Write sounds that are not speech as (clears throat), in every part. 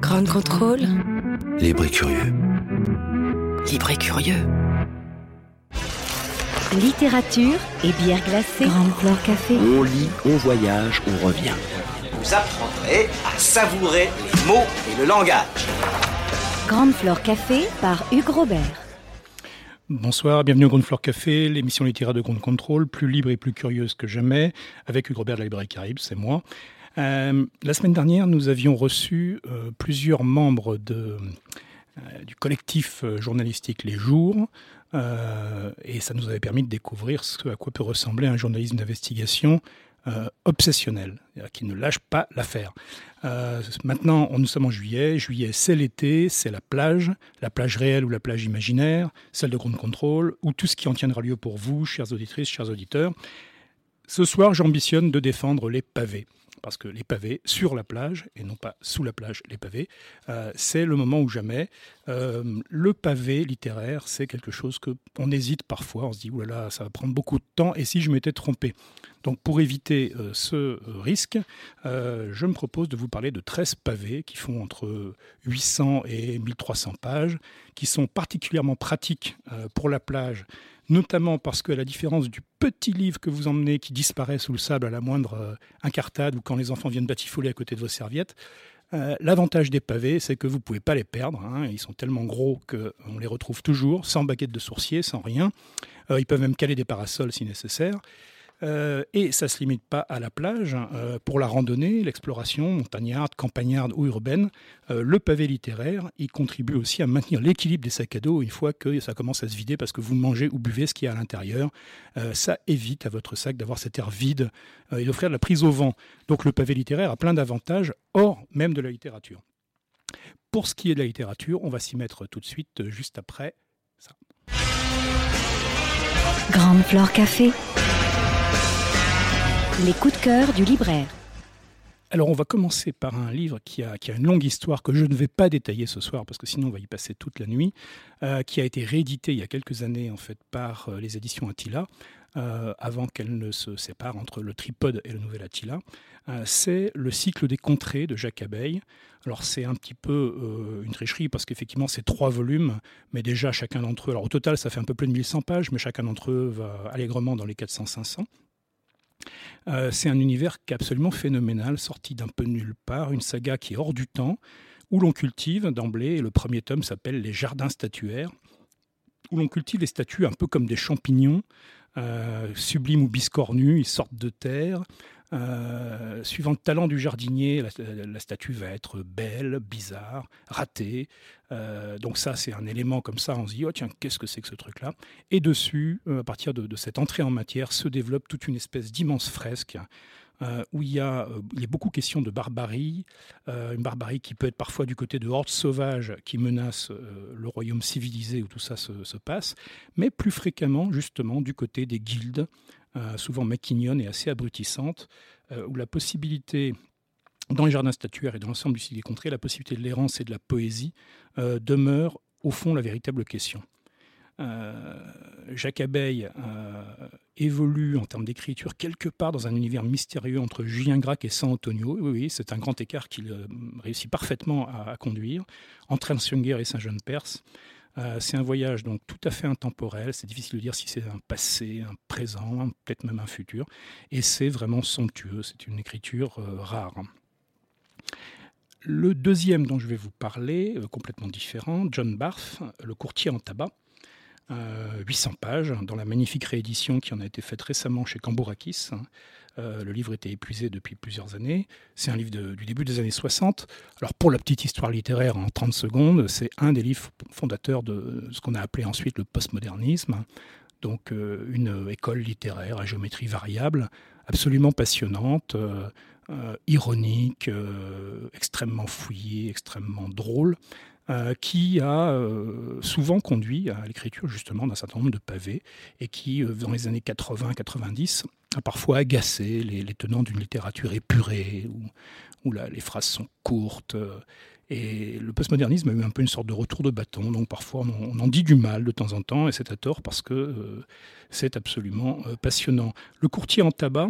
Grand contrôle. Libre et curieux. Libre et curieux. Littérature et bière glacée. Grande Flore Café. On lit, on voyage, on revient. Vous apprendrez à savourer les mots et le langage. Grande Flore Café par Hugues Robert. Bonsoir, bienvenue au Grande Flore Café, l'émission littéraire de Grande Contrôle, plus libre et plus curieuse que jamais, avec Hugues Robert de la Librairie Caraïbes, c'est moi. Euh, la semaine dernière, nous avions reçu euh, plusieurs membres euh, du collectif journalistique Les Jours, et ça nous avait permis de découvrir ce à quoi peut ressembler un journalisme d'investigation obsessionnel, qui ne lâche pas l'affaire. Maintenant, nous sommes en juillet. Juillet, c'est l'été, c'est la plage, la plage réelle ou la plage imaginaire, celle de Grande Contrôle, ou tout ce qui en tiendra lieu pour vous, chères auditrices, chers auditeurs. Ce soir, j'ambitionne de défendre les pavés. Parce que les pavés sur la plage, et non pas sous la plage, les pavés, euh, c'est le moment ou jamais. Euh, le pavé littéraire, c'est quelque chose que on hésite parfois. On se dit, oulala, ça va prendre beaucoup de temps, et si je m'étais trompé Donc, pour éviter euh, ce risque, je me propose de vous parler de 13 pavés qui font entre 800 et 1300 pages, qui sont particulièrement pratiques pour la plage, notamment parce que, à la différence du petit livre que vous emmenez qui disparaît sous le sable à la moindre euh, incartade ou quand les enfants viennent batifoler à côté de vos serviettes, euh, L'avantage des pavés, c'est que vous ne pouvez pas les perdre. hein. Ils sont tellement gros qu'on les retrouve toujours, sans baguette de sourcier, sans rien. Euh, ils peuvent même caler des parasols si nécessaire. Euh, et ça ne se limite pas à la plage. Euh, pour la randonnée, l'exploration montagnarde, campagnarde ou urbaine, euh, le pavé littéraire, il contribue aussi à maintenir l'équilibre des sacs à dos une fois que ça commence à se vider parce que vous mangez ou buvez ce qu'il y a à l'intérieur. Ça évite à votre sac d'avoir cet air vide et d'offrir de la prise au vent. Donc le pavé littéraire a plein d'avantages hors même de la littérature. Pour ce qui est de la littérature, on va s'y mettre tout de suite, juste après ça. Grande Flore Café. Les coups de cœur du libraire. Alors, on va commencer par un livre qui a, une longue histoire que je ne vais pas détailler ce soir parce que sinon on va y passer toute la nuit, euh, qui a été réédité il y a quelques années en fait par euh, les éditions Attila, euh, avant qu'elles ne se séparent entre le Tripode et le Nouvel Attila. C'est le cycle des contrées de Jacques Abeille. Alors c'est un petit peu une tricherie parce qu'effectivement c'est trois volumes, mais déjà chacun d'entre eux, alors au total ça fait un peu plus de 1100 pages, mais chacun d'entre eux va allègrement dans les 400-500. Euh, c'est un univers qui est absolument phénoménal, sorti d'un peu nulle part, une saga qui est hors du temps, où l'on cultive d'emblée, et le premier tome s'appelle Les Jardins statuaires, où l'on cultive les statues un peu comme des champignons, euh, sublimes ou biscornus, ils sortent de terre. Euh, suivant le talent du jardinier, la, statue va être belle, bizarre, ratée. Euh, donc ça, c'est un élément comme ça, on se dit, oh tiens, qu'est-ce que c'est que ce truc-là? Et dessus, euh, à partir de, cette entrée en matière, se développe toute une espèce d'immense fresque où il y, a, il y a beaucoup question de barbarie, une barbarie qui peut être parfois du côté de hordes sauvages qui menacent le royaume civilisé où tout ça se, se passe, mais plus fréquemment justement du côté des guildes, souvent maquignonnes et assez abrutissantes, euh, où la possibilité dans les jardins statuaires et dans l'ensemble du cycle des contrées, la possibilité de l'errance et de la poésie euh, demeure au fond la véritable question. Euh, Jacques Abeille euh, évolue en termes d'écriture quelque part dans un univers mystérieux entre Julien Gracq et San Antonio. Oui, c'est un grand écart qu'il euh, réussit parfaitement à, conduire entre Ernst-Junger et Saint-Jean-Perse. Euh, c'est un voyage donc tout à fait intemporel. C'est difficile de dire si c'est un passé, un présent, peut-être même un futur. Et c'est vraiment somptueux. C'est une écriture euh, rare. Le deuxième dont je vais vous parler, euh, complètement différent, John Barth, Le courtier en tabac. Euh, 800 pages, dans la magnifique réédition qui en a été faite récemment chez Cambourakis. Euh, le livre était épuisé depuis plusieurs années. C'est un livre du début des années 60. Alors, pour la petite histoire littéraire en 30 secondes, c'est un des livres fondateurs de ce qu'on a appelé ensuite le postmodernisme. Donc, euh, une école littéraire à géométrie variable, absolument passionnante, euh, ironique, extrêmement fouillé, extrêmement drôle. Qui a souvent conduit à l'écriture justement d'un certain nombre de pavés et qui, dans les années 80-90, a parfois agacé les, tenants d'une littérature épurée, où, les phrases sont courtes. Et le postmodernisme a eu un peu une sorte de retour de bâton, donc parfois on, en dit du mal de temps en temps, et c'est à tort parce que euh, c'est absolument euh, passionnant. Le courtier en tabac,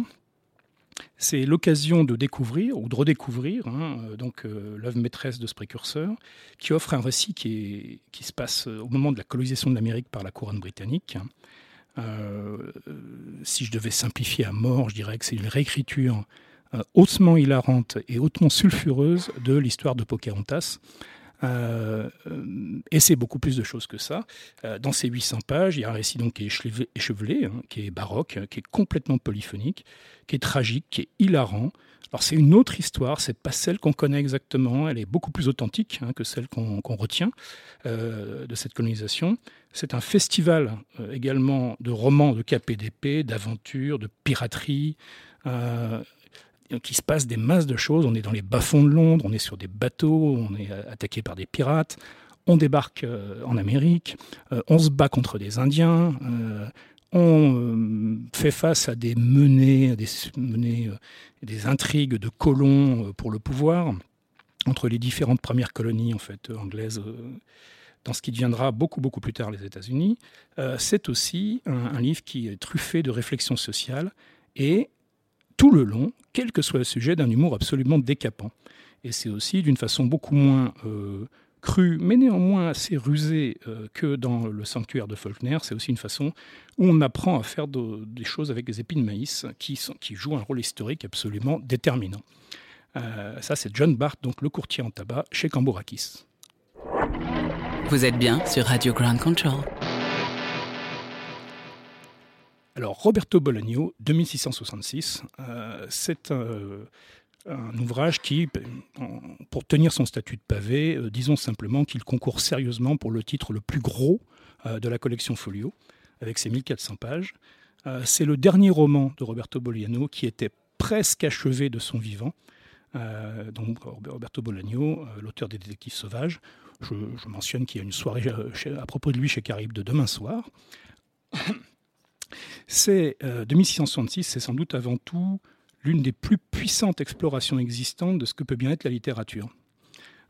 c'est l'occasion de découvrir ou de redécouvrir hein, euh, donc l'œuvre maîtresse de ce précurseur, qui offre un récit qui, se passe au moment de la colonisation de l'Amérique par la couronne britannique. si je devais simplifier à mort, je dirais que c'est une réécriture euh, hautement hilarante et hautement sulfureuse de l'histoire de Pocahontas. Euh, et c'est beaucoup plus de choses que ça. Euh, dans ces 800 pages, il y a un récit donc qui est échevelé, hein, qui est baroque, qui est complètement polyphonique, qui est tragique, qui est hilarant. Alors c'est une autre histoire, c'est pas celle qu'on connaît exactement, elle est beaucoup plus authentique hein, que celle qu'on retient de cette colonisation. C'est un festival également de romans de KPDP, d'aventures, de piraterie, qui se passe des masses de choses. On est dans les bas-fonds de Londres, on est sur des bateaux, on est attaqué par des pirates, on débarque euh, en Amérique, euh, on se bat contre des Indiens, euh, on fait face à des menées, des, menées, des intrigues de colons pour le pouvoir entre les différentes premières colonies en fait anglaises dans ce qui deviendra beaucoup beaucoup plus tard les États-Unis. c'est aussi un, un, livre qui est truffé de réflexions sociales et tout le long, quel que soit le sujet, d'un humour absolument décapant. Et c'est aussi d'une façon beaucoup moins euh, crue, mais néanmoins assez rusée euh, que dans le sanctuaire de Faulkner. C'est aussi une façon où on apprend à faire des choses avec des épines de maïs qui, jouent un rôle historique absolument déterminant. Euh, ça, c'est John Bart, donc le courtier en tabac chez Cambourakis. Vous êtes bien sur Radio Ground Control. Alors, Roberto Bolaño, 2666, euh, c'est un, ouvrage qui, pour tenir son statut de pavé, euh, disons simplement qu'il concourt sérieusement pour le titre le plus gros euh, de la collection Folio, avec ses 1400 pages. c'est le dernier roman de Roberto Bolaño qui était presque achevé de son vivant. donc, Roberto Bolaño, l'auteur des Détectives Sauvages. Je, je mentionne qu'il y a une soirée à propos de lui chez Caribe de demain soir. C'est 2666, euh, c'est sans doute avant tout l'une des plus puissantes explorations existantes de ce que peut bien être la littérature.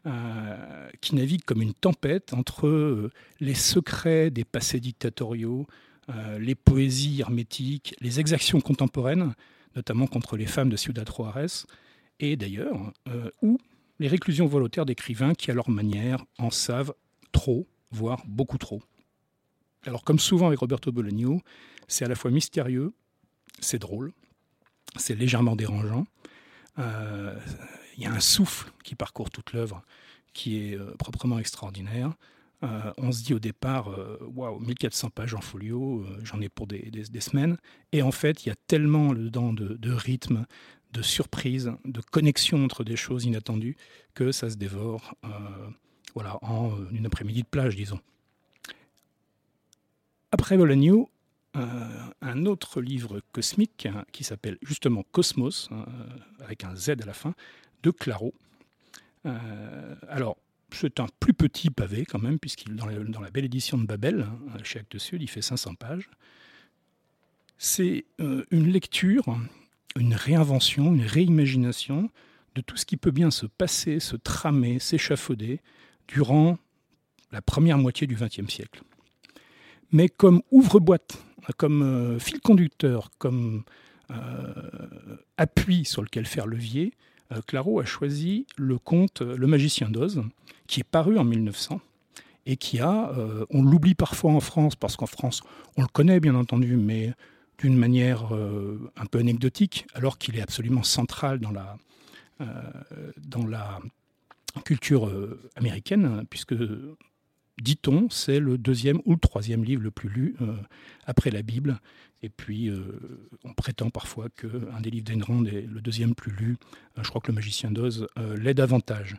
Euh, qui navigue comme une tempête entre euh, les secrets des passés dictatoriaux, les poésies hermétiques, les exactions contemporaines, notamment contre les femmes de Ciudad Juarez, et d'ailleurs, ou les réclusions volontaires d'écrivains qui, à leur manière, en savent trop, voire beaucoup trop. Alors, comme souvent avec Roberto Bolaño, c'est à la fois mystérieux, c'est drôle, c'est légèrement dérangeant. Euh, il y a un souffle qui parcourt toute l'œuvre qui est euh, proprement extraordinaire. Euh, on se dit au départ, waouh, 1400 pages en folio, j'en ai pour des, semaines. Et en fait, il y a tellement dedans de, de rythme, de surprise, de connexion entre des choses inattendues que ça se dévore voilà, en une après-midi de plage, disons. Après Bolaño, un autre livre cosmique hein, qui s'appelle justement Cosmos, hein, avec un Z à la fin, de Claro. Euh, alors, c'est un plus petit pavé quand même, puisqu'il dans, dans la belle édition de Babel, hein, chez Actes Sud, il fait 500 pages. C'est euh, une lecture, une réinvention, une réimagination de tout ce qui peut bien se passer, se tramer, s'échafauder durant la première moitié du XXe siècle. Mais comme ouvre-boîte comme euh, fil conducteur, comme euh, appui sur lequel faire levier, euh, Claro a choisi le conte Le magicien d'Oz, qui est paru en 1900 et qui a, on l'oublie parfois en France, parce qu'en France, on le connaît bien entendu, mais d'une manière un peu anecdotique, alors qu'il est absolument central dans la, dans la culture américaine, puisque dit-on, c'est le deuxième ou le troisième livre le plus lu euh, après la Bible. Et puis, euh, on prétend parfois qu'un des livres d'Enrand est le deuxième plus lu. Euh, je crois que le magicien d'Oz l'est davantage.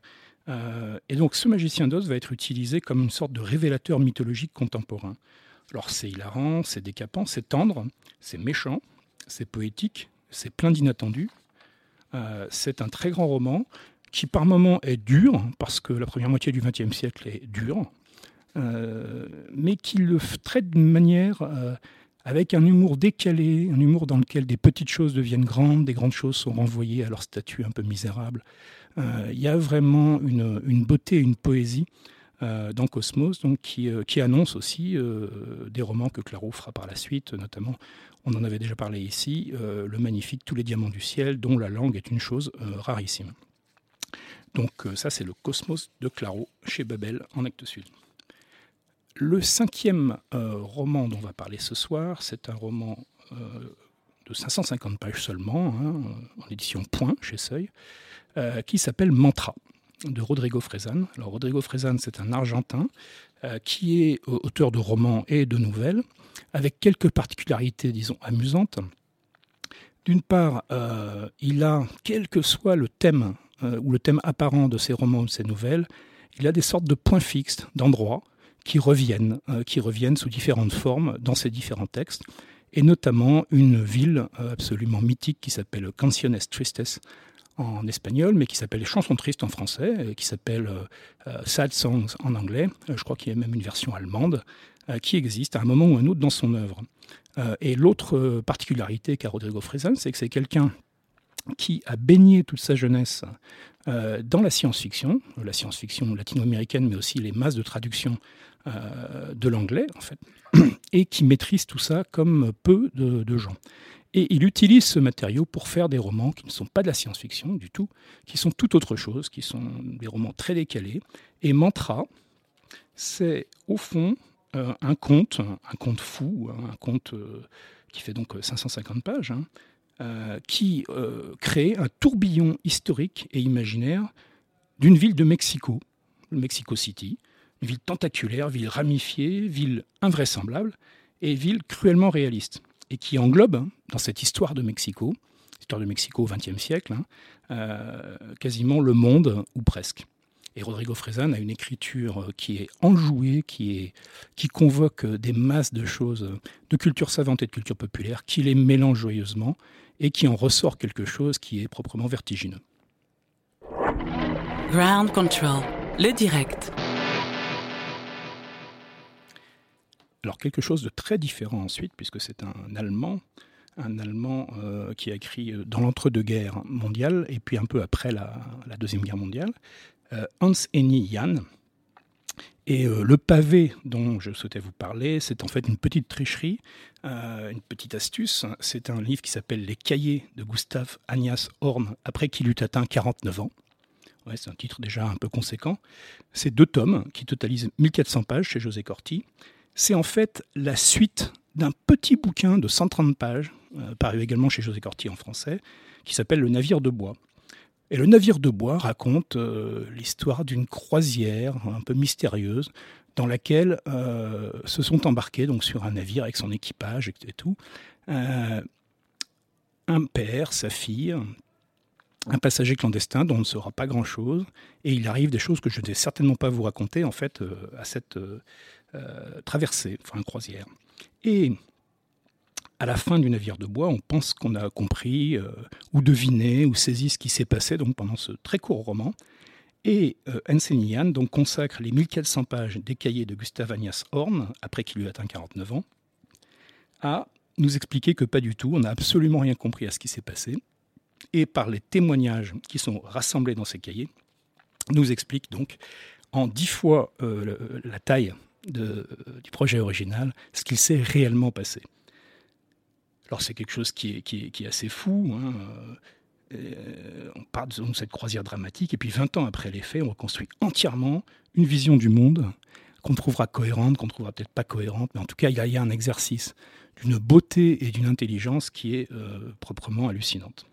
et donc, ce magicien d'Oz va être utilisé comme une sorte de révélateur mythologique contemporain. Alors, c'est hilarant, c'est décapant, c'est tendre, c'est méchant, c'est poétique, c'est plein d'inattendus. c'est un très grand roman qui par moments est dur, parce que la première moitié du XXe siècle est dure, mais qui le traite d'une manière avec un humour décalé, un humour dans lequel des petites choses deviennent grandes, des grandes choses sont renvoyées à leur statut un peu misérable. Euh, il y a vraiment une, beauté, une poésie euh, dans Cosmos, donc, qui, euh, qui annonce aussi des romans que Claro fera par la suite, notamment, on en avait déjà parlé ici, le magnifique Tous les diamants du ciel, dont la langue est une chose rarissime. Donc ça, c'est le Cosmos de Claro chez Babel en Actes Sud. Le cinquième euh, roman dont on va parler ce soir, c'est un roman euh, de 550 pages seulement, hein, en édition Point chez Seuil, euh, qui s'appelle Mantra de Rodrigo Frezan. Alors Rodrigo Frezan, c'est un Argentin qui est auteur de romans et de nouvelles, avec quelques particularités, disons, amusantes. D'une part, il a, quel que soit le thème ou le thème apparent de ses romans ou de ses nouvelles, il a des sortes de points fixes, d'endroits, qui reviennent, euh, qui reviennent sous différentes formes dans ces différents textes, et notamment une ville euh, absolument mythique qui s'appelle Canciones Tristes en espagnol, mais qui s'appelle chansons tristes en français, qui s'appelle euh, Sad Songs en anglais. je crois qu'il y a même une version allemande qui existe à un moment ou un autre dans son œuvre. et l'autre particularité qu'a Rodrigo Frezan, c'est que c'est quelqu'un qui a baigné toute sa jeunesse dans la science-fiction, la science-fiction latino-américaine, mais aussi les masses de traduction euh, de l'anglais, en fait, (clears throat) et qui maîtrise tout ça comme peu de, gens. Et il utilise ce matériau pour faire des romans qui ne sont pas de la science-fiction du tout, qui sont tout autre chose, qui sont des romans très décalés. Et Mantra, c'est au fond euh, un conte, un conte fou, un conte euh, qui fait donc 550 pages, hein, qui crée un tourbillon historique et imaginaire d'une ville de Mexico, Mexico City, ville tentaculaire, ville ramifiée, ville invraisemblable et ville cruellement réaliste. Et qui englobe, hein, dans cette histoire de Mexico, histoire de Mexico au XXe siècle, hein, euh, quasiment le monde, ou presque. Et Rodrigo Frezan a une écriture euh, qui est enjouée, qui, est, qui convoque des masses de choses, de culture savante et de culture populaire, qui les mélange joyeusement et qui en ressort quelque chose qui est proprement vertigineux. Ground Control, le direct. Alors quelque chose de très différent ensuite, puisque c'est un Allemand, un Allemand euh, qui a écrit euh, dans l'entre-deux-guerres mondiales et puis un peu après la, Deuxième Guerre mondiale, euh, Hans Henny Jan. Et le pavé dont je souhaitais vous parler, c'est en fait une petite tricherie, une petite astuce. C'est un livre qui s'appelle Les cahiers de Gustave Agnès Horn, après qu'il eut atteint 49 ans. Ouais, c'est un titre déjà un peu conséquent. C'est deux tomes qui totalisent 1400 pages chez José Corti c'est en fait la suite d'un petit bouquin de 130 pages, euh, paru également chez José Corti en français, qui s'appelle Le navire de bois. Et le navire de bois raconte euh, l'histoire d'une croisière un peu mystérieuse dans laquelle euh, se sont embarqués donc sur un navire avec son équipage et tout un père, sa fille, un passager clandestin dont on ne saura pas grand-chose, et il arrive des choses que je ne vais certainement pas vous raconter en fait à cette euh, traversée, enfin croisière. Et à la fin du navire de bois, on pense qu'on a compris euh, ou deviné ou saisi ce qui s'est passé donc pendant ce très court roman. Et euh, donc consacre les 1400 pages des cahiers de Gustave Agnès Horn, après qu'il lui atteint 49 ans, à nous expliquer que pas du tout, on n'a absolument rien compris à ce qui s'est passé. Et par les témoignages qui sont rassemblés dans ces cahiers, nous explique donc en dix fois la taille du projet original, ce qu'il s'est réellement passé. Alors c'est quelque chose qui est, qui est, assez fou. Hein. Euh, on part de cette croisière dramatique et puis 20 ans après les faits, on reconstruit entièrement une vision du monde qu'on trouvera cohérente, qu'on trouvera peut-être pas cohérente, mais en tout cas il y a, un exercice d'une beauté et d'une intelligence qui est euh, proprement hallucinante.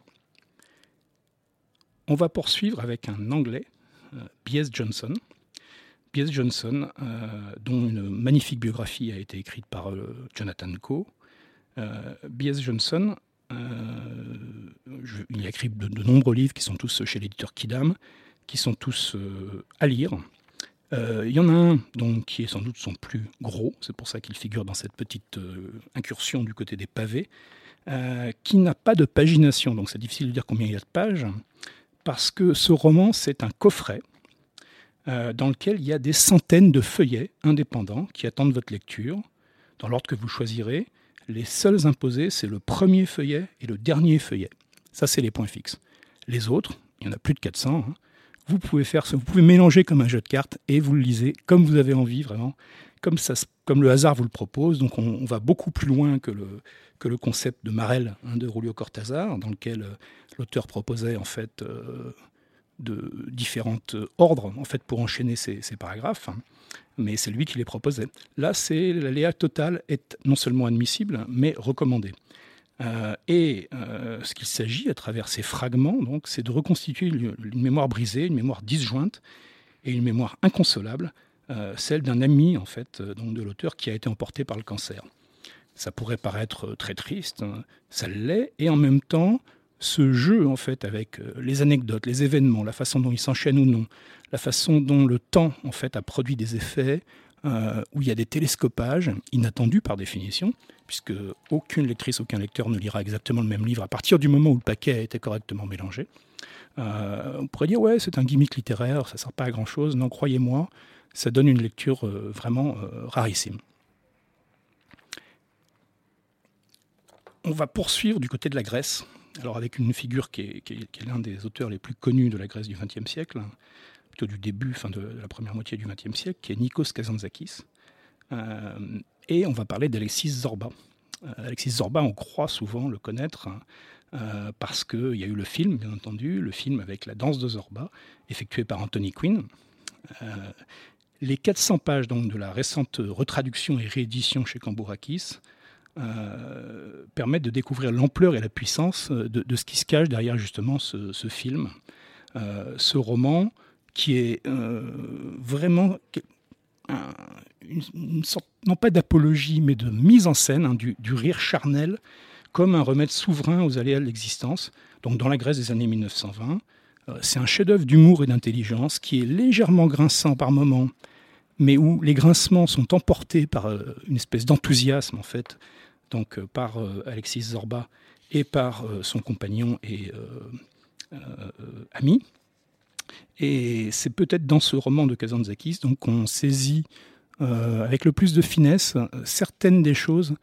On va poursuivre avec un Anglais, euh, B.S. Johnson, B.S. Johnson, euh, dont une magnifique biographie a été écrite par Jonathan Coe. Euh, B.S. Johnson, il a écrit de, nombreux livres qui sont tous chez l'éditeur Kidam, qui sont tous à lire. Il y en a un donc, qui est sans doute son plus gros, c'est pour ça qu'il figure dans cette petite incursion du côté des pavés. qui n'a pas de pagination, donc c'est difficile de dire combien il y a de pages, parce que ce roman, c'est un coffret dans lequel il y a des centaines de feuillets indépendants qui attendent votre lecture, dans l'ordre que vous choisirez. Les seuls imposés, c'est le premier feuillet et le dernier feuillet. Ça, c'est les points fixes. Les autres, il y en a plus de 400, hein, vous pouvez faire vous pouvez mélanger comme un jeu de cartes et vous le lisez comme vous avez envie, vraiment, comme, ça, comme le hasard vous le propose. Donc on, va beaucoup plus loin que le, concept de Marel hein, de Rulio Cortázar, dans lequel euh, l'auteur proposait en fait euh, de différents ordres en fait pour enchaîner ces, paragraphes. Hein. mais c'est lui qui les proposait. Là, c'est l'aléa total est non seulement admissible, mais recommandé. Euh, et euh, ce qu'il s'agit à travers ces fragments, donc, c'est de reconstituer une, mémoire brisée, une mémoire disjointe et une mémoire inconsolable, euh, celle d'un ami en fait, donc de l'auteur qui a été emporté par le cancer. Ça pourrait paraître très triste, hein, ça l'est, et en même temps, ce jeu en fait avec les anecdotes, les événements, la façon dont ils s'enchaînent ou non, la façon dont le temps en fait a produit des effets, où il y a des télescopages inattendus par définition, puisque aucune lectrice, aucun lecteur ne lira exactement le même livre à partir du moment où le paquet a été correctement mélangé. Euh, on pourrait dire, ouais, c'est un gimmick littéraire, ça ne sert pas à grand-chose. Non, croyez-moi, ça donne une lecture euh, vraiment euh, rarissime. On va poursuivre du côté de la Grèce, alors avec une figure qui est, l'un des auteurs les plus connus de la Grèce du XXe siècle, plutôt du début, fin de, la première moitié du XXe siècle, qui est Nikos Kazantzakis. Et on va parler d'Alexis Zorba. Euh, Alexis Zorba, on croit souvent le connaître euh, parce qu'il y a eu le film, bien entendu, le film avec la danse de Zorba, effectué par Anthony Quinn. Euh, les 400 pages donc, de la récente retraduction et réédition chez Cambourakis permettent de découvrir l'ampleur et la puissance de, ce qui se cache derrière justement ce, film. ce roman qui est vraiment une, sorte, non pas d'apologie, mais de mise en scène hein, du, rire charnel comme un remède souverain aux aléas de l'existence. Donc dans la Grèce des années 1920, euh, c'est un chef-d'œuvre d'humour et d'intelligence qui est légèrement grinçant par moments, mais où les grincements sont emportés par euh, une espèce d'enthousiasme en fait, donc euh, par Alexis Zorba et par son compagnon et ami. Et c'est peut-être dans ce roman de Kazantzakis qu'on saisit euh, avec le plus de finesse certaines des choses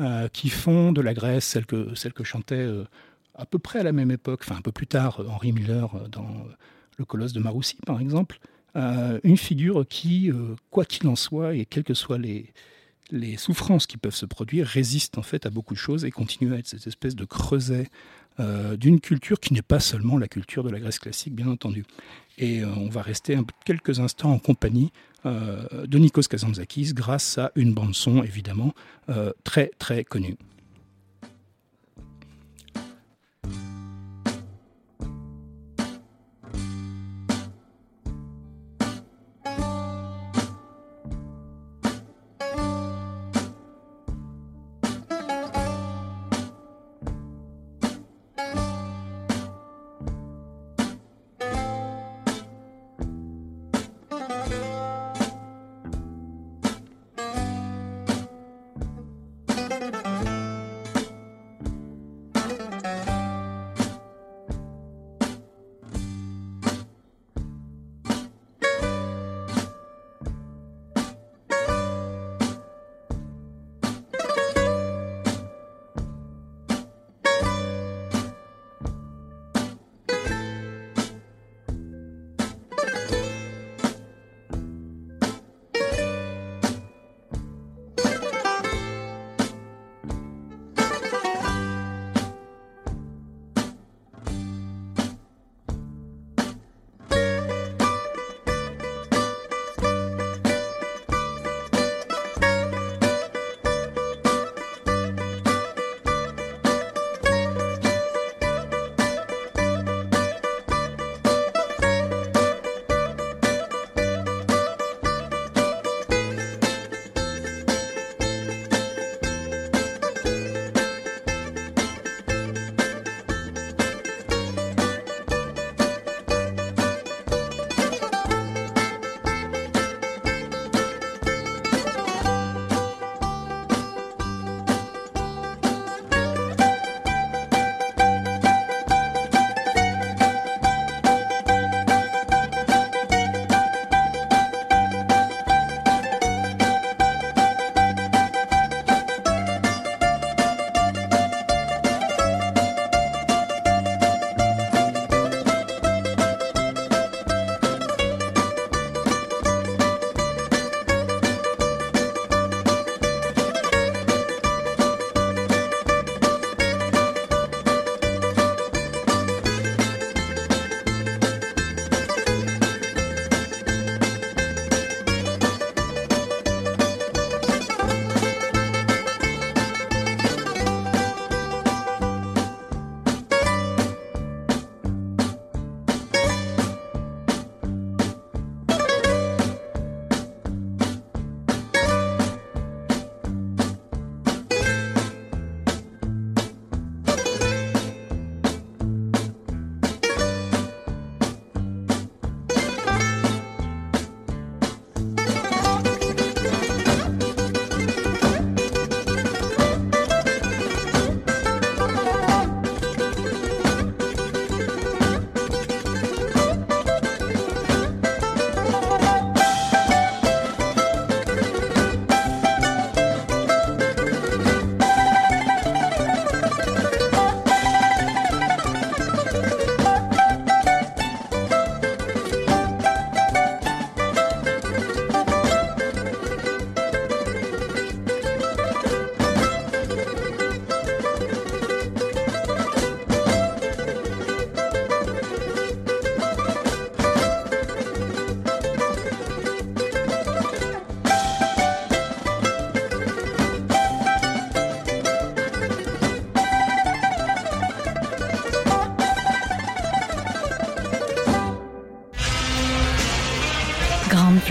euh, qui font de la Grèce celle que, chantait euh, à peu près à la même époque, enfin un peu plus tard, Henri Miller dans Le Colosse de Maroussi par exemple, une figure qui, quoi qu'il en soit, et quelles que soient les, les souffrances qui peuvent se produire, résiste en fait à beaucoup de choses et continue à être cette espèce de creuset euh, d'une culture qui n'est pas seulement la culture de la Grèce classique, bien entendu. Et euh, on va rester quelques instants en compagnie euh, de Nikos Kazantzakis grâce à une bande-son, évidemment, très très connue.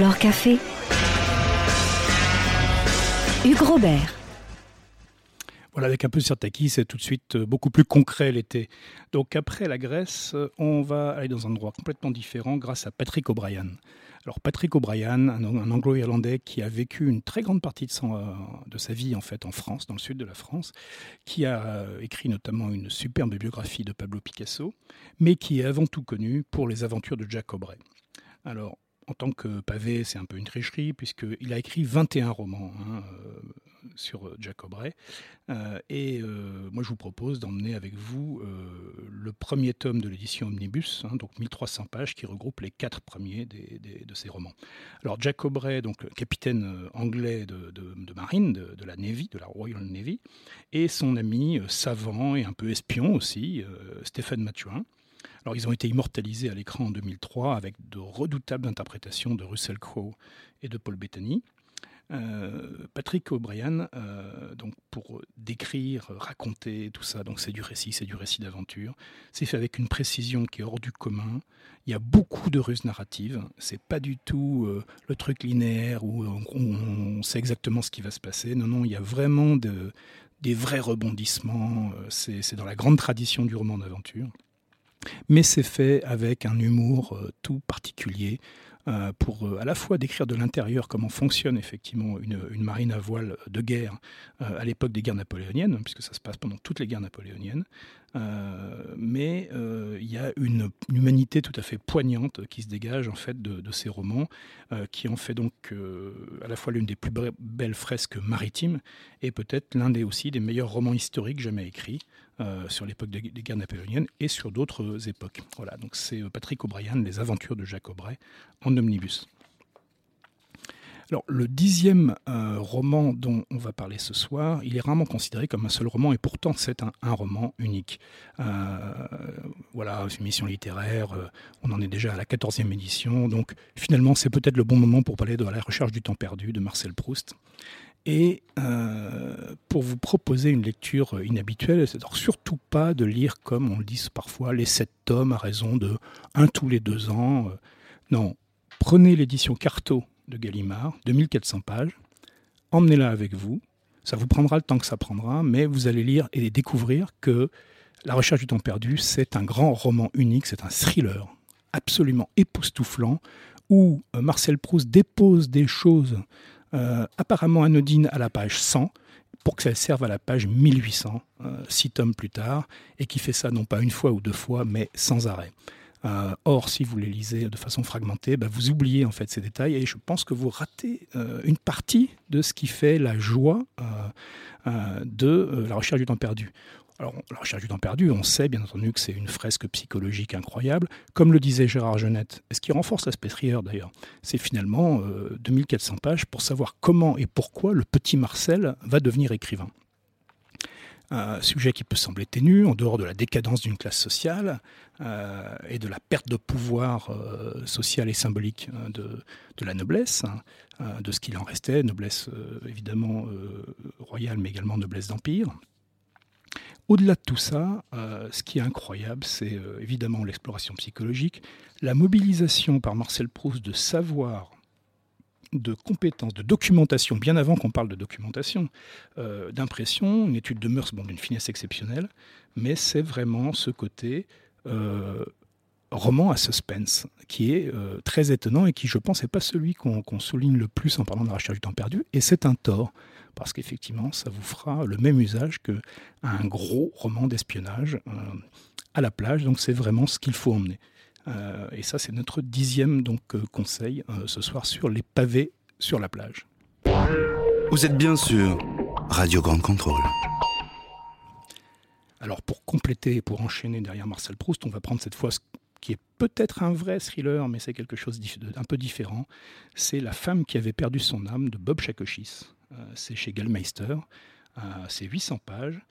Flore Café. Hugues Robert. Voilà, avec un peu de Sirtaki, c'est tout de suite euh, beaucoup plus concret l'été. Donc après la Grèce, euh, on va aller dans un endroit complètement différent grâce à Patrick O'Brien. Alors Patrick O'Brien, un, anglo-irlandais qui a vécu une très grande partie euh, de, sa vie en fait en France, dans le sud de la France, qui a écrit notamment une superbe biographie de Pablo Picasso, mais qui est avant tout connu pour les aventures de Jack Aubrey. Alors en tant que pavé, c'est un peu une tricherie, puisqu'il a écrit 21 romans hein, euh, sur euh, Jack Aubrey. Euh, et moi, je vous propose d'emmener avec vous le premier tome de l'édition Omnibus, hein, donc 1300 pages, qui regroupe les quatre premiers des, de ces romans. Alors, Jack Aubrey, donc capitaine anglais de, marine, de, la Navy, de la Royal Navy, et son ami savant et un peu espion aussi, Stéphane Mathuin. Alors, ils ont été immortalisés à l'écran en 2003 avec de redoutables interprétations de Russell Crowe et de Paul Bettany. Euh, Patrick O'Brien, euh, donc pour décrire, raconter tout ça, donc c'est du récit, c'est du récit d'aventure. C'est fait avec une précision qui est hors du commun. Il y a beaucoup de ruses narratives. C'est pas du tout euh, le truc linéaire où on, sait exactement ce qui va se passer. Non, non, il y a vraiment de, des vrais rebondissements. C'est dans la grande tradition du roman d'aventure mais c'est fait avec un humour euh, tout particulier euh, pour euh, à la fois décrire de l'intérieur comment fonctionne effectivement une, marine à voile de guerre à l'époque des guerres napoléoniennes, puisque ça se passe pendant toutes les guerres napoléoniennes, euh, mais euh, il y a une, humanité tout à fait poignante qui se dégage en fait de, ces romans, qui en fait donc à la fois l'une des plus belles fresques maritimes et peut-être l'un des aussi des meilleurs romans historiques jamais écrits. Euh, sur l'époque des, guerres napoléoniennes et sur d'autres époques. Voilà, donc c'est Patrick O'Brien, Les aventures de Jacques Aubrey, en omnibus. Alors, le dixième euh, roman dont on va parler ce soir, il est rarement considéré comme un seul roman, et pourtant c'est un, roman unique. Euh, voilà, une mission littéraire, euh, on en est déjà à la quatorzième édition, donc finalement c'est peut-être le bon moment pour parler de La recherche du temps perdu de Marcel Proust. Et pour vous proposer une lecture inhabituelle, c'est surtout pas de lire comme on le dit parfois les sept tomes à raison de un tous les deux ans. Non, prenez l'édition Carto de Gallimard, 2400 pages, emmenez-la avec vous. Ça vous prendra le temps que ça prendra, mais vous allez lire et découvrir que La recherche du temps perdu, c'est un grand roman unique, c'est un thriller absolument époustouflant où euh, Marcel Proust dépose des choses euh, apparemment anodines à la page 100 pour que ça serve à la page 1800, euh, six tomes plus tard, et qui fait ça non pas une fois ou deux fois, mais sans arrêt. Euh, or, si vous les lisez de façon fragmentée, bah, vous oubliez en fait ces détails et je pense que vous ratez euh, une partie de ce qui fait la joie euh, euh de euh, la recherche du temps perdu. Alors, la recherche du temps perdu, on sait bien entendu que c'est une fresque psychologique incroyable. Comme le disait Gérard Genette, et ce qui renforce l'aspect thriller d'ailleurs, c'est finalement 2400 pages pour savoir comment et pourquoi le petit Marcel va devenir écrivain un sujet qui peut sembler ténu, en dehors de la décadence d'une classe sociale euh, et de la perte de pouvoir euh, social et symbolique euh, de, la noblesse, hein, euh, de ce qu'il en restait, noblesse euh, évidemment euh, royale, mais également noblesse d'empire. Au-delà de tout ça, ce qui est incroyable, c'est évidemment l'exploration psychologique, la mobilisation par Marcel Proust de savoir de compétences, de documentation, bien avant qu'on parle de documentation, euh, d'impression, une étude de mœurs bon, d'une finesse exceptionnelle, mais c'est vraiment ce côté euh, roman à suspense qui est euh, très étonnant et qui, je pense, n'est pas celui qu'on qu souligne le plus en parlant de la recherche du temps perdu, et c'est un tort, parce qu'effectivement, ça vous fera le même usage qu'un gros roman d'espionnage à la plage, donc c'est vraiment ce qu'il faut emmener. Euh, et ça, c'est notre dixième donc, euh, conseil euh, ce soir sur les pavés sur la plage. Vous êtes bien sûr Radio Grande Contrôle. Alors pour compléter, pour enchaîner derrière Marcel Proust, on va prendre cette fois ce qui est peut-être un vrai thriller, mais c'est quelque chose d'un peu différent. C'est La femme qui avait perdu son âme de Bob Chakochis. C'est chez Gallmeister. C'est 800 pages.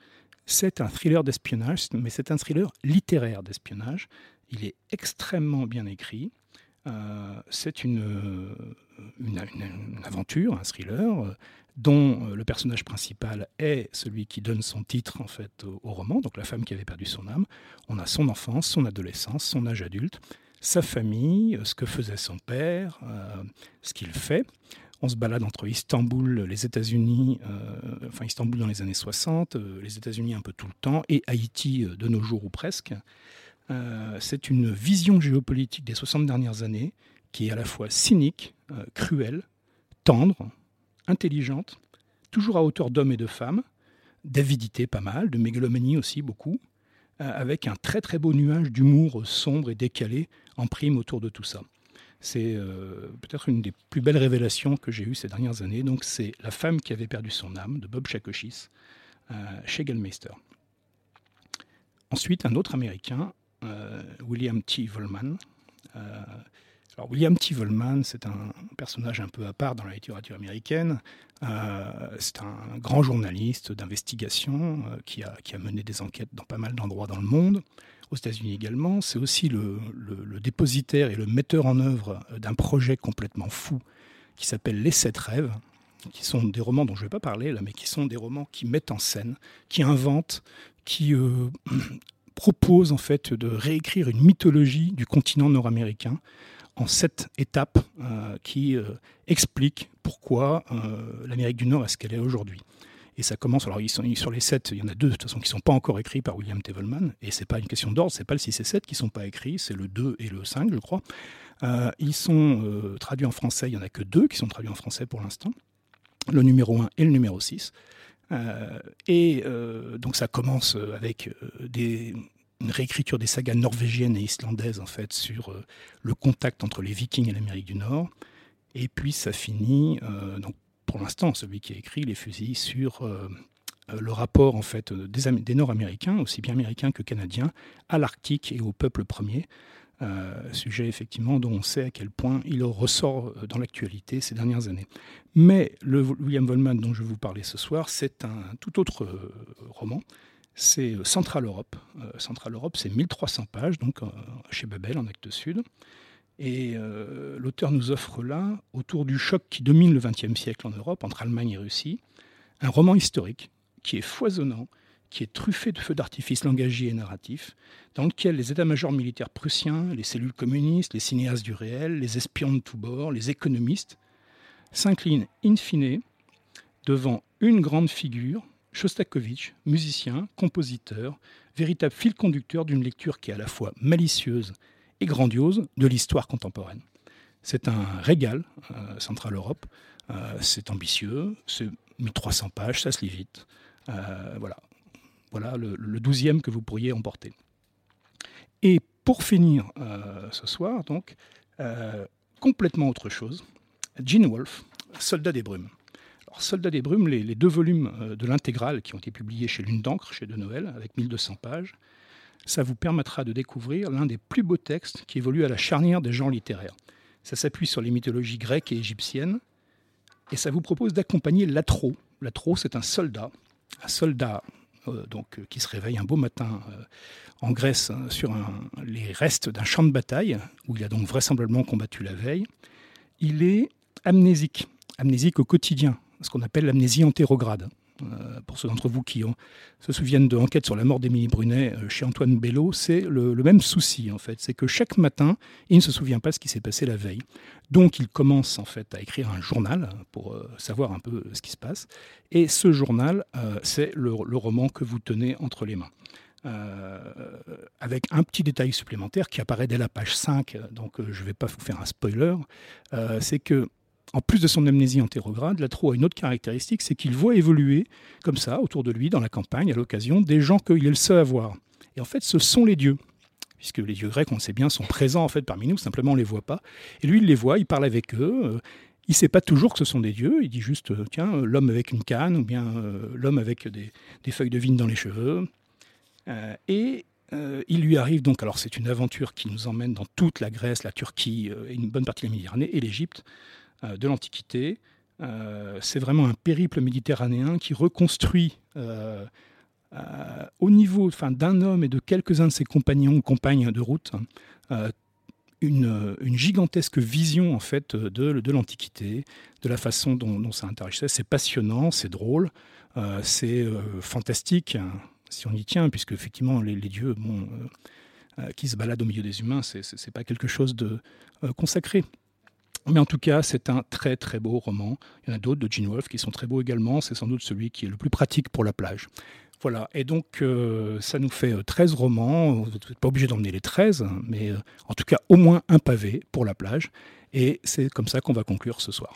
C'est un thriller d'espionnage, mais c'est un thriller littéraire d'espionnage. Il est extrêmement bien écrit. Euh, c'est une, une, une, aventure, un thriller, euh, dont euh, le personnage principal est celui qui donne son titre en fait au roman, donc la femme qui avait perdu son âme. On a son enfance, son adolescence, son âge adulte. sa famille, ce que faisait son père, ce qu'il fait. On se balade entre Istanbul, les États-Unis, enfin Istanbul dans les années 60, les États-Unis un peu tout le temps, et Haïti de nos jours ou presque. C'est une vision géopolitique des 60 dernières années qui est à la fois cynique, cruelle, tendre, intelligente, toujours à hauteur d'hommes et de femmes, d'avidité pas mal, de mégalomanie aussi beaucoup, euh, avec un très très beau nuage d'humour sombre et décalé en prime autour de tout ça. C'est euh, peut-être une des plus belles révélations que j'ai eues ces dernières années. Donc c'est La femme qui avait perdu son âme de Bob Chakochis euh, chez Gellmeister. Ensuite, un autre Américain, William T. Volman, alors William T. Volman, c'est un personnage un peu à part dans la littérature américaine. Euh, c'est un grand journaliste d'investigation euh, qui, a, qui, a, mené des enquêtes dans pas mal d'endroits dans le monde, aux États-Unis également. C'est aussi le, dépositaire et le metteur en œuvre d'un projet complètement fou qui s'appelle Les Sept Rêves, qui sont des romans dont je ne vais pas parler là, mais qui sont des romans qui mettent en scène, qui inventent, qui euh, (clears throat) proposent en fait de réécrire une mythologie du continent nord-américain en sept étapes euh, qui euh, expliquent pourquoi euh, l'Amérique du Nord est ce qu'elle est aujourd'hui. Et ça commence, alors sur les sept, il y en a deux qui ne sont pas encore écrits par William Tevelman, et ce n'est pas une question d'ordre, c'est pas le 6 et 7 qui ne sont pas écrits, c'est le 2 et le 5 je crois. ils sont traduits en français, il n'y en a que deux qui sont traduits en français pour l'instant, le numéro 1 et le numéro 6. Et donc ça commence avec des, une réécriture des sagas norvégiennes et islandaises en fait sur euh, le contact entre les Vikings et l'Amérique du Nord. Et puis ça finit, euh, donc pour l'instant, celui qui a écrit les fusils sur euh, le rapport en fait des, des Nord-Américains, aussi bien américains que canadiens, à l'Arctique et au peuple premier. Sujet effectivement dont on sait à quel point il ressort dans l'actualité ces dernières années. Mais le William Volman dont je vous parlais ce soir, c'est un tout autre roman c'est euh, Central Europe. Euh, Central Europe, c'est 1300 pages, donc euh, chez Babel, en acte sud. Et l'auteur nous offre là, autour du choc qui domine le XXe siècle en Europe, entre Allemagne et Russie, un roman historique qui est foisonnant, qui est truffé de feux d'artifice langagiers et narratifs, dans lequel les états-majors militaires prussiens, les cellules communistes, les cinéastes du réel, les espions de tous bords, les économistes, s'inclinent in fine devant une grande figure Shostakovich, musicien, compositeur, véritable fil conducteur d'une lecture qui est à la fois malicieuse et grandiose de l'histoire contemporaine. C'est un régal, euh, Central Europe. Euh, c'est ambitieux, c'est 1300 pages, ça se lit vite. Euh, voilà, voilà le, douzième que vous pourriez emporter. Et pour finir ce soir, donc, complètement autre chose, Gene Wolfe, Soldat des brumes. Soldats des brumes, les, deux volumes euh, de l'intégrale qui ont été publiés chez Lune d'encre, chez De Noël, avec 1200 pages, ça vous permettra de découvrir l'un des plus beaux textes qui évolue à la charnière des genres littéraires. Ça s'appuie sur les mythologies grecques et égyptiennes, et ça vous propose d'accompagner l'atro. L'atro, c'est un soldat, un soldat euh, donc, euh, qui se réveille un beau matin en Grèce hein, sur les restes d'un champ de bataille, où il a donc vraisemblablement combattu la veille. Il est amnésique, amnésique au quotidien, ce qu'on appelle l'amnésie antérograde. Euh, pour ceux d'entre vous qui se souviennent de l'enquête sur la mort d'Émilie Brunet euh, chez Antoine Bello, c'est le, même souci en fait. C'est que chaque matin, il ne se souvient pas ce qui s'est passé la veille. Donc il commence en fait à écrire un journal pour euh, savoir un peu ce qui se passe. Et ce journal, c'est le, roman que vous tenez entre les mains. avec un petit détail supplémentaire qui apparaît dès la page 5, donc je ne vais pas vous faire un spoiler, c'est que en plus de son amnésie antérograde, Latro a une autre caractéristique, c'est qu'il voit évoluer comme ça, autour de lui, dans la campagne, à l'occasion, des gens qu'il est le seul à voir. Et en fait, ce sont les dieux. Puisque les dieux grecs, on le sait bien, sont présents en fait parmi nous, simplement on ne les voit pas. Et lui, il les voit, il parle avec eux. Euh, il ne sait pas toujours que ce sont des dieux. Il dit juste, euh, tiens, euh, l'homme avec une canne, ou bien l'homme avec des, feuilles de vigne dans les cheveux. et il lui arrive donc, alors c'est une aventure qui nous emmène dans toute la Grèce, la Turquie une bonne partie de la Méditerranée et l'Égypte. Euh, de l'Antiquité. Euh, c'est vraiment un périple méditerranéen qui reconstruit euh, au niveau enfin, d'un homme et de quelques-uns de ses compagnons ou compagnes de route une, gigantesque vision en fait de, l'Antiquité, de la façon dont, ça interagissait. C'est passionnant, c'est drôle, c'est fantastique, si on y tient, puisque effectivement les, dieux, qui se balade au milieu des humains. C'est n'est pas quelque chose de consacré. Mais en tout cas, c'est un très très beau roman. Il y en a d'autres de Gene Wolfe qui sont très beaux également. C'est sans doute celui qui est le plus pratique pour la plage. Voilà, et donc ça nous fait 13 romans. Vous n'êtes pas obligé d'emmener les 13, mais en tout cas au moins un pavé pour la plage. Et c'est comme ça qu'on va conclure ce soir.